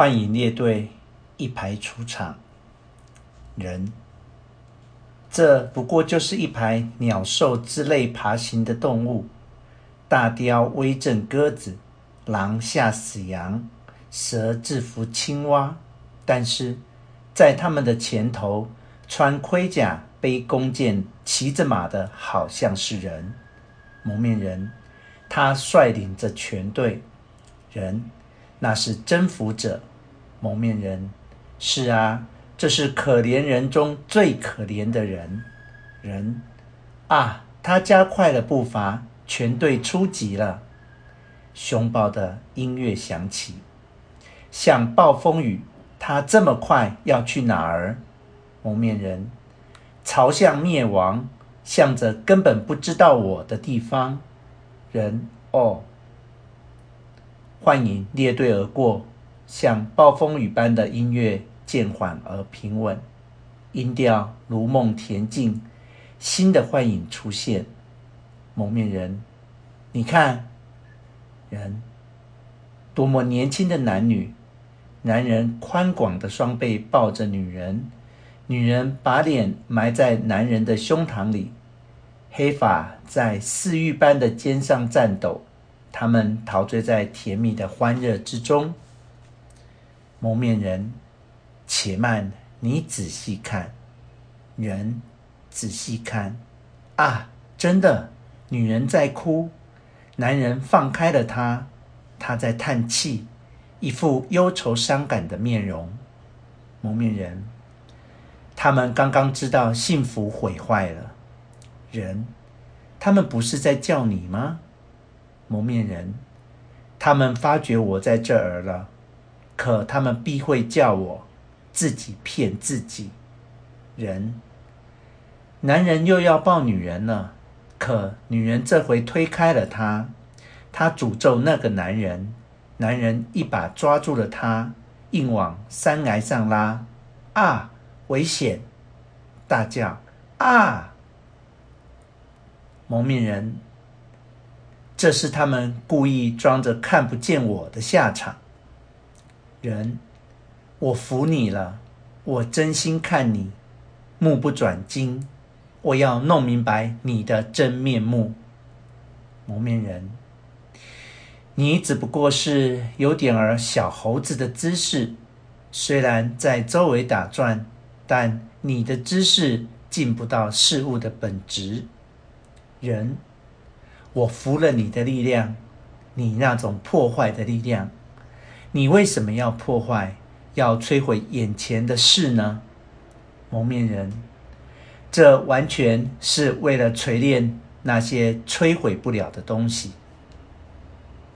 幻影列队一排出场，人，这不过就是一排鸟兽之类爬行的动物，大雕威震鸽子，狼吓死羊，蛇制服青蛙。但是，在他们的前头，穿盔甲、背弓箭、骑着马的，好像是人。蒙面人，他率领着全队。人。那是征服者，蒙面人。是啊，这是可怜人中最可怜的人。人啊，他加快了步伐，全队出击了。凶暴的音乐响起，像暴风雨。他这么快要去哪儿？蒙面人朝向灭亡，向着根本不知道我的地方。人哦。幻影列队而过，像暴风雨般的音乐，渐缓而平稳，音调如梦恬静。新的幻影出现，蒙面人，你看，人，多么年轻的男女！男人宽广的双臂抱着女人，女人把脸埋在男人的胸膛里，黑发在似玉般的肩上颤抖。他们陶醉在甜蜜的欢热之中。蒙面人，且慢，你仔细看。人，仔细看。啊，真的，女人在哭，男人放开了她，她在叹气，一副忧愁伤感的面容。蒙面人，他们刚刚知道幸福毁坏了。人，他们不是在叫你吗？蒙面人，他们发觉我在这儿了，可他们必会叫我自己骗自己。人，男人又要抱女人了，可女人这回推开了他，他诅咒那个男人，男人一把抓住了他，硬往山崖上拉。啊，危险！大叫啊！蒙面人。这是他们故意装着看不见我的下场。人，我服你了，我真心看你，目不转睛，我要弄明白你的真面目。蒙面人，你只不过是有点儿小猴子的姿势，虽然在周围打转，但你的姿势进不到事物的本质。人。我服了你的力量，你那种破坏的力量。你为什么要破坏，要摧毁眼前的事呢？蒙面人，这完全是为了锤炼那些摧毁不了的东西。